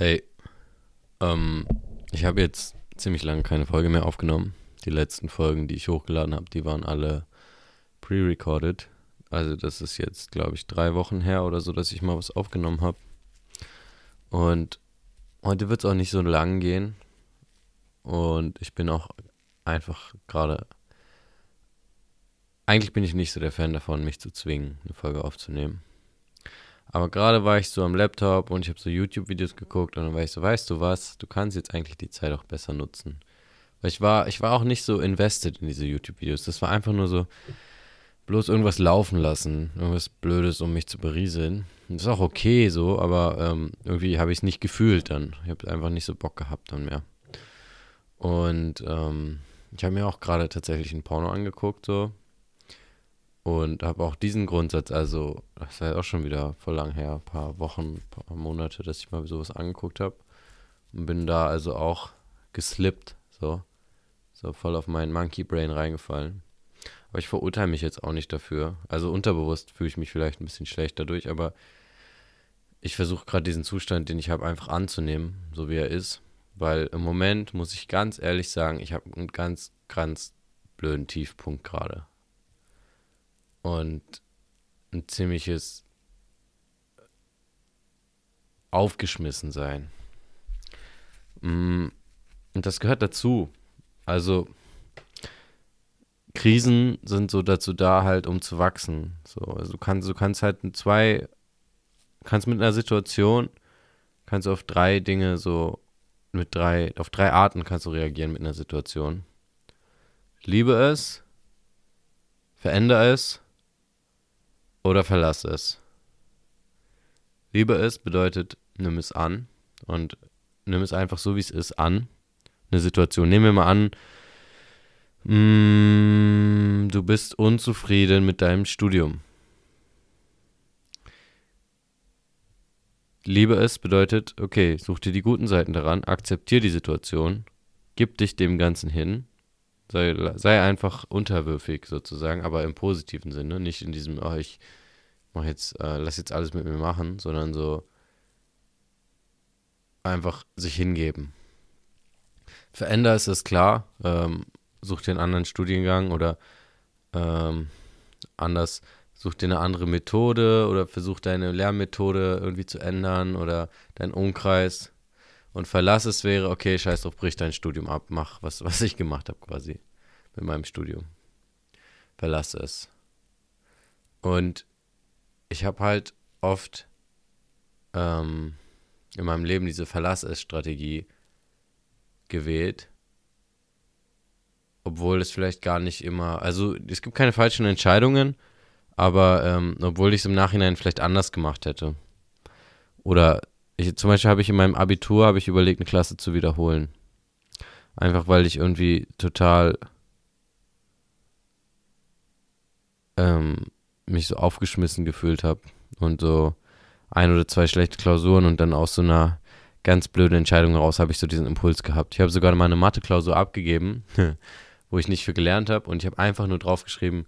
Hey, ähm, ich habe jetzt ziemlich lange keine Folge mehr aufgenommen. Die letzten Folgen, die ich hochgeladen habe, die waren alle pre-recorded. Also das ist jetzt, glaube ich, drei Wochen her oder so, dass ich mal was aufgenommen habe. Und heute wird es auch nicht so lang gehen. Und ich bin auch einfach gerade... Eigentlich bin ich nicht so der Fan davon, mich zu zwingen, eine Folge aufzunehmen. Aber gerade war ich so am Laptop und ich habe so YouTube-Videos geguckt und dann war ich so, weißt du was, du kannst jetzt eigentlich die Zeit auch besser nutzen. Weil ich war, ich war auch nicht so invested in diese YouTube-Videos. Das war einfach nur so, bloß irgendwas laufen lassen, irgendwas Blödes, um mich zu berieseln. Das ist auch okay so, aber ähm, irgendwie habe ich es nicht gefühlt dann. Ich habe einfach nicht so Bock gehabt dann mehr. Und ähm, ich habe mir auch gerade tatsächlich ein Porno angeguckt, so. Und habe auch diesen Grundsatz, also, das ist halt auch schon wieder voll lang her, ein paar Wochen, ein paar Monate, dass ich mal sowas angeguckt habe. Und bin da also auch geslippt, so. So voll auf meinen Monkey Brain reingefallen. Aber ich verurteile mich jetzt auch nicht dafür. Also unterbewusst fühle ich mich vielleicht ein bisschen schlecht dadurch, aber ich versuche gerade diesen Zustand, den ich habe, einfach anzunehmen, so wie er ist. Weil im Moment muss ich ganz ehrlich sagen, ich habe einen ganz, ganz blöden Tiefpunkt gerade und ein ziemliches aufgeschmissen sein. Mm, und das gehört dazu. Also Krisen sind so dazu da, halt, um zu wachsen. So, also du kannst, du kannst halt zwei, kannst mit einer Situation, kannst auf drei Dinge so, mit drei, auf drei Arten kannst du reagieren mit einer Situation. Liebe es, verändere es oder verlasse es. Liebe es bedeutet, nimm es an und nimm es einfach so, wie es ist, an. Eine Situation. Nehmen wir mal an, mm, du bist unzufrieden mit deinem Studium. Liebe es bedeutet, okay, such dir die guten Seiten daran, akzeptier die Situation, gib dich dem Ganzen hin Sei, sei einfach unterwürfig sozusagen, aber im positiven Sinne. Nicht in diesem, oh, ich mach jetzt, äh, lass jetzt alles mit mir machen, sondern so einfach sich hingeben. Veränder ist es klar, ähm, such dir einen anderen Studiengang oder ähm, anders, such dir eine andere Methode oder versuch deine Lernmethode irgendwie zu ändern oder deinen Umkreis und Verlass es wäre, okay, scheiß drauf, brich dein Studium ab, mach was, was ich gemacht habe quasi mit meinem Studium. Verlass es. Und ich habe halt oft ähm, in meinem Leben diese Verlass es Strategie gewählt. Obwohl es vielleicht gar nicht immer, also es gibt keine falschen Entscheidungen, aber ähm, obwohl ich es im Nachhinein vielleicht anders gemacht hätte. Oder ich, zum Beispiel habe ich in meinem Abitur habe ich überlegt, eine Klasse zu wiederholen. Einfach weil ich irgendwie total ähm, mich so aufgeschmissen gefühlt habe und so ein oder zwei schlechte Klausuren und dann aus so einer ganz blöden Entscheidung heraus habe ich so diesen Impuls gehabt. Ich habe sogar mal eine Mathe-Klausur abgegeben, wo ich nicht für gelernt habe und ich habe einfach nur draufgeschrieben,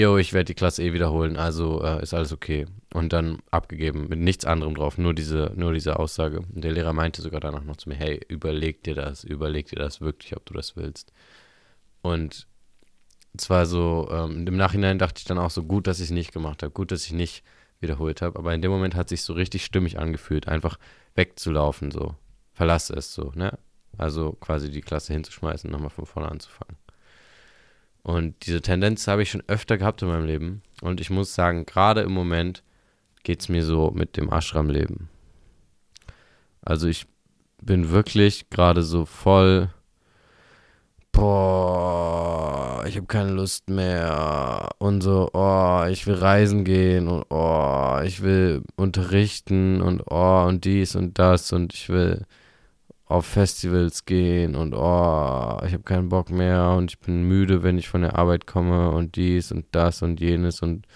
yo, ich werde die Klasse eh wiederholen, also äh, ist alles okay. Und dann abgegeben, mit nichts anderem drauf, nur diese, nur diese Aussage. Und der Lehrer meinte sogar danach noch zu mir, hey, überleg dir das, überleg dir das wirklich, ob du das willst. Und zwar so, ähm, im Nachhinein dachte ich dann auch so, gut, dass ich es nicht gemacht habe, gut, dass ich nicht wiederholt habe, aber in dem Moment hat sich so richtig stimmig angefühlt, einfach wegzulaufen, so. Verlasse es so, ne? Also quasi die Klasse hinzuschmeißen, nochmal von vorne anzufangen. Und diese Tendenz habe ich schon öfter gehabt in meinem Leben. Und ich muss sagen, gerade im Moment geht es mir so mit dem Ashram-Leben. Also ich bin wirklich gerade so voll, boah, ich habe keine Lust mehr. Und so, oh, ich will reisen gehen und oh, ich will unterrichten und oh, und dies und das und ich will auf Festivals gehen und oh, ich habe keinen Bock mehr und ich bin müde, wenn ich von der Arbeit komme und dies und das und jenes und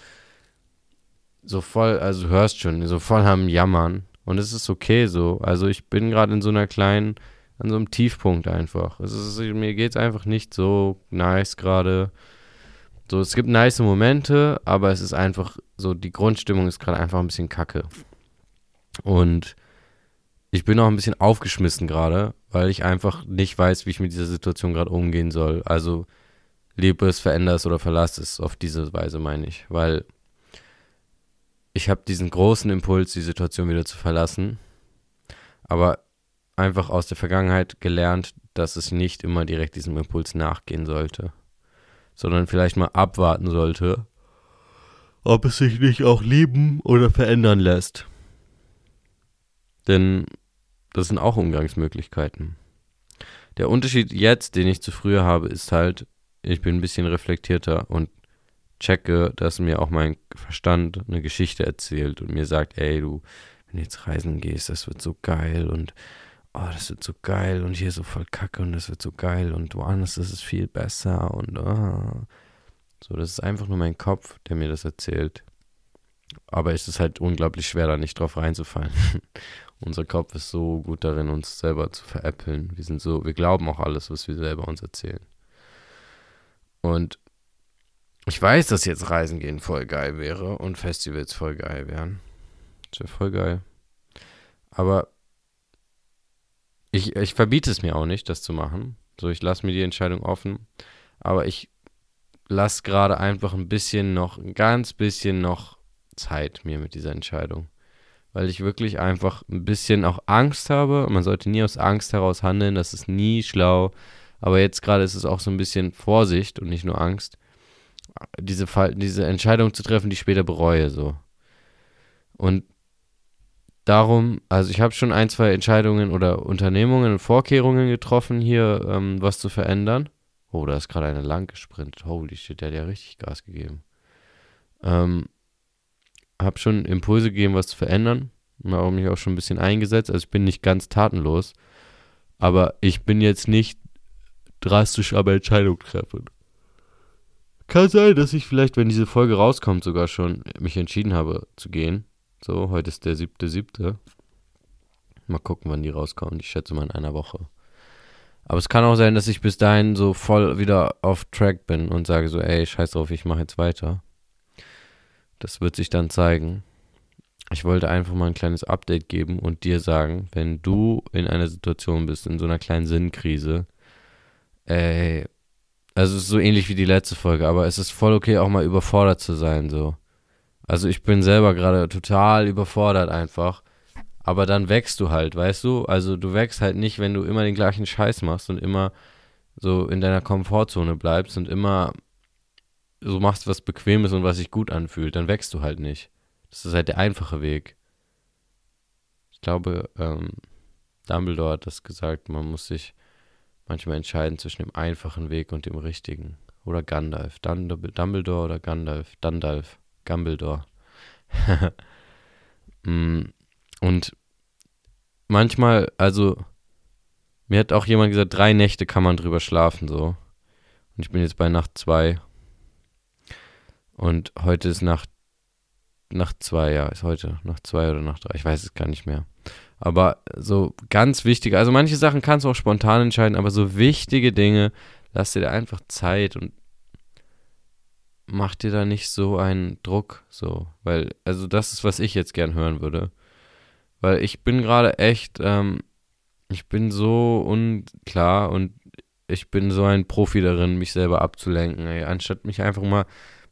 so voll, also hörst schon, so voll am Jammern und es ist okay so. Also ich bin gerade in so einer kleinen, an so einem Tiefpunkt einfach. Es ist, mir geht's einfach nicht so nice gerade. So, es gibt nice Momente, aber es ist einfach so, die Grundstimmung ist gerade einfach ein bisschen kacke. Und ich bin auch ein bisschen aufgeschmissen gerade, weil ich einfach nicht weiß, wie ich mit dieser Situation gerade umgehen soll. Also lebe es, verändere es oder verlasse es. Auf diese Weise meine ich. Weil ich habe diesen großen Impuls, die Situation wieder zu verlassen. Aber einfach aus der Vergangenheit gelernt, dass es nicht immer direkt diesem Impuls nachgehen sollte. Sondern vielleicht mal abwarten sollte, ob es sich nicht auch lieben oder verändern lässt. Denn das sind auch Umgangsmöglichkeiten. Der Unterschied jetzt, den ich zu früher habe, ist halt, ich bin ein bisschen reflektierter und checke, dass mir auch mein Verstand eine Geschichte erzählt und mir sagt, ey, du, wenn du jetzt reisen gehst, das wird so geil und oh, das wird so geil und hier so voll kacke und das wird so geil und woanders ist es viel besser und oh. so, das ist einfach nur mein Kopf, der mir das erzählt. Aber es ist halt unglaublich schwer, da nicht drauf reinzufallen. Unser Kopf ist so gut darin, uns selber zu veräppeln. Wir sind so, wir glauben auch alles, was wir selber uns erzählen. Und ich weiß, dass jetzt Reisen gehen voll geil wäre und Festivals voll geil wären. Das wäre voll geil. Aber ich, ich verbiete es mir auch nicht, das zu machen. So, ich lasse mir die Entscheidung offen. Aber ich lasse gerade einfach ein bisschen noch, ein ganz bisschen noch Zeit mir mit dieser Entscheidung. Weil ich wirklich einfach ein bisschen auch Angst habe. Man sollte nie aus Angst heraus handeln, das ist nie schlau. Aber jetzt gerade ist es auch so ein bisschen Vorsicht und nicht nur Angst, diese, diese Entscheidung zu treffen, die ich später bereue. So. Und darum, also ich habe schon ein, zwei Entscheidungen oder Unternehmungen und Vorkehrungen getroffen, hier ähm, was zu verändern. Oh, da ist gerade eine lang gesprintet. Holy shit, der hat ja richtig Gas gegeben. Ähm, habe schon Impulse gegeben, was zu verändern. Habe mich auch schon ein bisschen eingesetzt. Also ich bin nicht ganz tatenlos. Aber ich bin jetzt nicht drastisch aber Entscheidungen treffen. Kann sein, dass ich vielleicht, wenn diese Folge rauskommt, sogar schon mich entschieden habe zu gehen. So, heute ist der siebte, siebte. Mal gucken, wann die rauskommen. Ich schätze mal in einer Woche. Aber es kann auch sein, dass ich bis dahin so voll wieder auf Track bin und sage so, ey, scheiß drauf, ich mache jetzt weiter. Das wird sich dann zeigen. Ich wollte einfach mal ein kleines Update geben und dir sagen, wenn du in einer Situation bist, in so einer kleinen Sinnkrise, ey, also es ist so ähnlich wie die letzte Folge, aber es ist voll okay, auch mal überfordert zu sein, so. Also ich bin selber gerade total überfordert einfach. Aber dann wächst du halt, weißt du? Also du wächst halt nicht, wenn du immer den gleichen Scheiß machst und immer so in deiner Komfortzone bleibst und immer so machst, was bequem ist und was sich gut anfühlt. Dann wächst du halt nicht. Das ist halt der einfache Weg. Ich glaube, ähm, Dumbledore hat das gesagt, man muss sich manchmal entscheiden zwischen dem einfachen Weg und dem richtigen. Oder Gandalf. Dumbledore oder Gandalf. Gandalf. Gumbledore. Mm, und manchmal, also, mir hat auch jemand gesagt, drei Nächte kann man drüber schlafen, so. Und ich bin jetzt bei Nacht zwei. Und heute ist Nacht, Nacht zwei, ja, ist heute Nacht zwei oder Nacht drei, ich weiß es gar nicht mehr. Aber so ganz wichtige, also manche Sachen kannst du auch spontan entscheiden, aber so wichtige Dinge, lass dir da einfach Zeit und mach dir da nicht so einen Druck, so, weil, also das ist, was ich jetzt gern hören würde. Weil ich bin gerade echt, ähm, ich bin so unklar und ich bin so ein Profi darin, mich selber abzulenken, ey, anstatt mich einfach mal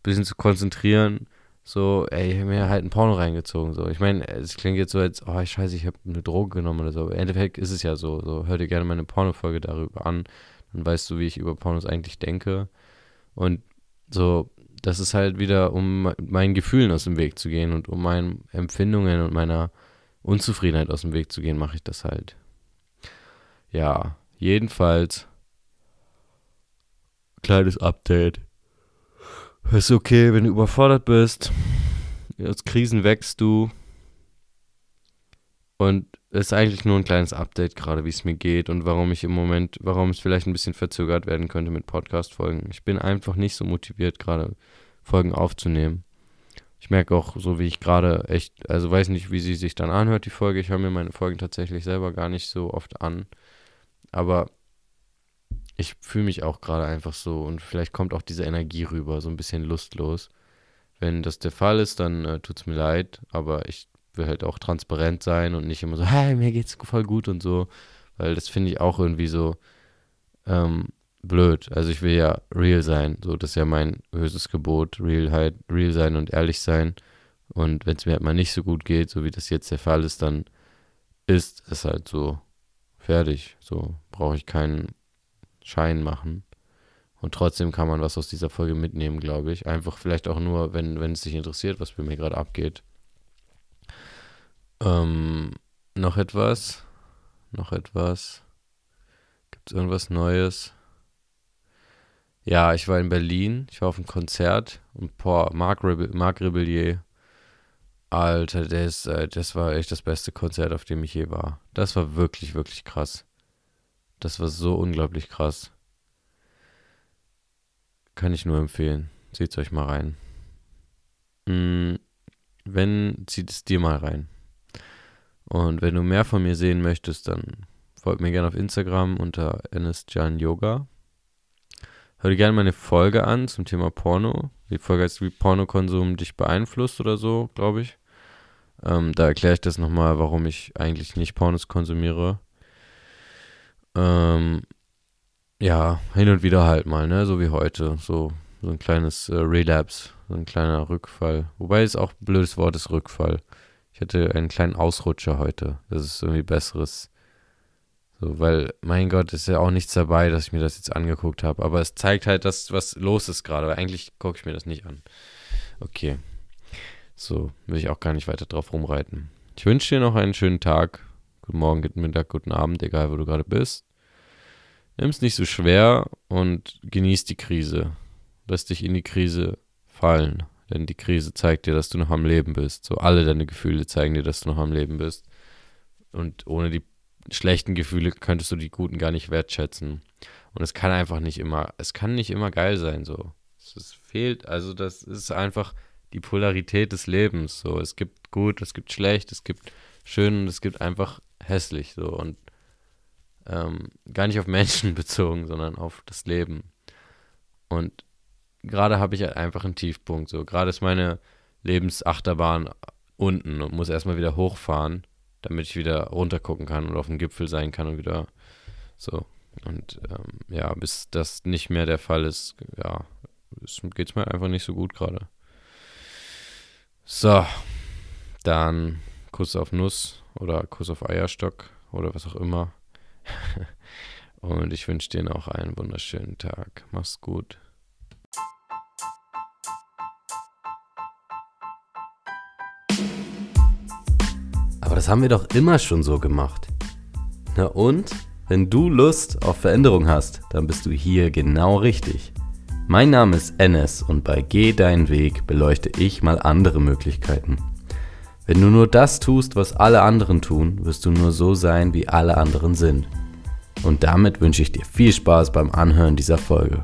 bisschen zu konzentrieren so, ey, ich habe mir halt ein Porno reingezogen. So. Ich meine, es klingt jetzt so, als, oh, scheiße, ich habe eine Droge genommen oder so. Im Endeffekt ist es ja so. so. Hör dir gerne meine Porno-Folge darüber an. Dann weißt du, wie ich über Pornos eigentlich denke. Und so, das ist halt wieder, um meinen Gefühlen aus dem Weg zu gehen und um meinen Empfindungen und meiner Unzufriedenheit aus dem Weg zu gehen, mache ich das halt. Ja, jedenfalls. Kleines Update. Ist okay, wenn du überfordert bist. Aus Krisen wächst du. Und es ist eigentlich nur ein kleines Update gerade, wie es mir geht und warum ich im Moment, warum es vielleicht ein bisschen verzögert werden könnte mit Podcast-Folgen. Ich bin einfach nicht so motiviert, gerade Folgen aufzunehmen. Ich merke auch, so wie ich gerade echt, also weiß nicht, wie sie sich dann anhört, die Folge. Ich höre mir meine Folgen tatsächlich selber gar nicht so oft an. Aber ich fühle mich auch gerade einfach so und vielleicht kommt auch diese Energie rüber, so ein bisschen lustlos. Wenn das der Fall ist, dann äh, tut es mir leid, aber ich will halt auch transparent sein und nicht immer so, hey, mir geht's voll gut und so, weil das finde ich auch irgendwie so ähm, blöd. Also ich will ja real sein, so das ist ja mein höchstes Gebot, real halt, real sein und ehrlich sein. Und wenn es mir halt mal nicht so gut geht, so wie das jetzt der Fall ist, dann ist es halt so fertig. So brauche ich keinen Schein machen. Und trotzdem kann man was aus dieser Folge mitnehmen, glaube ich. Einfach vielleicht auch nur, wenn, wenn es dich interessiert, was bei mir gerade abgeht. Ähm, noch etwas? Noch etwas? Gibt es irgendwas Neues? Ja, ich war in Berlin. Ich war auf einem Konzert. Und boah, Marc, Rebel Marc Rebellier. Alter, das, äh, das war echt das beste Konzert, auf dem ich je war. Das war wirklich, wirklich krass. Das war so unglaublich krass. Kann ich nur empfehlen. Seht euch mal rein. Mm, wenn, zieht es dir mal rein. Und wenn du mehr von mir sehen möchtest, dann folgt mir gerne auf Instagram unter Jan Yoga. Hör dir gerne meine Folge an zum Thema Porno. Die Folge heißt, wie Pornokonsum dich beeinflusst oder so, glaube ich. Ähm, da erkläre ich das nochmal, warum ich eigentlich nicht Pornos konsumiere. Ähm, ja, hin und wieder halt mal, ne? So wie heute. So, so ein kleines äh, Relapse, so ein kleiner Rückfall. Wobei es auch ein blödes Wort ist, Rückfall. Ich hatte einen kleinen Ausrutscher heute. Das ist irgendwie besseres. So, weil, mein Gott, ist ja auch nichts dabei, dass ich mir das jetzt angeguckt habe. Aber es zeigt halt, dass was los ist gerade. Weil eigentlich gucke ich mir das nicht an. Okay. So, will ich auch gar nicht weiter drauf rumreiten. Ich wünsche dir noch einen schönen Tag. Guten Morgen, guten Mittag, guten Abend, egal wo du gerade bist. Nimm es nicht so schwer und genieß die Krise. Lass dich in die Krise fallen. Denn die Krise zeigt dir, dass du noch am Leben bist. So alle deine Gefühle zeigen dir, dass du noch am Leben bist. Und ohne die schlechten Gefühle könntest du die guten gar nicht wertschätzen. Und es kann einfach nicht immer, es kann nicht immer geil sein, so. Es fehlt, also das ist einfach die Polarität des Lebens, so. Es gibt gut, es gibt schlecht, es gibt schön und es gibt einfach hässlich, so. Und ähm, gar nicht auf Menschen bezogen, sondern auf das Leben. Und gerade habe ich halt einfach einen Tiefpunkt. So, gerade ist meine Lebensachterbahn unten und muss erstmal wieder hochfahren, damit ich wieder runtergucken kann und auf dem Gipfel sein kann und wieder so. Und ähm, ja, bis das nicht mehr der Fall ist, ja, geht es mir einfach nicht so gut gerade. So, dann Kuss auf Nuss oder Kuss auf Eierstock oder was auch immer. Und ich wünsche dir noch einen wunderschönen Tag. Mach's gut. Aber das haben wir doch immer schon so gemacht. Na und? Wenn du Lust auf Veränderung hast, dann bist du hier genau richtig. Mein Name ist Enes und bei Geh deinen Weg beleuchte ich mal andere Möglichkeiten. Wenn du nur das tust, was alle anderen tun, wirst du nur so sein, wie alle anderen sind. Und damit wünsche ich dir viel Spaß beim Anhören dieser Folge.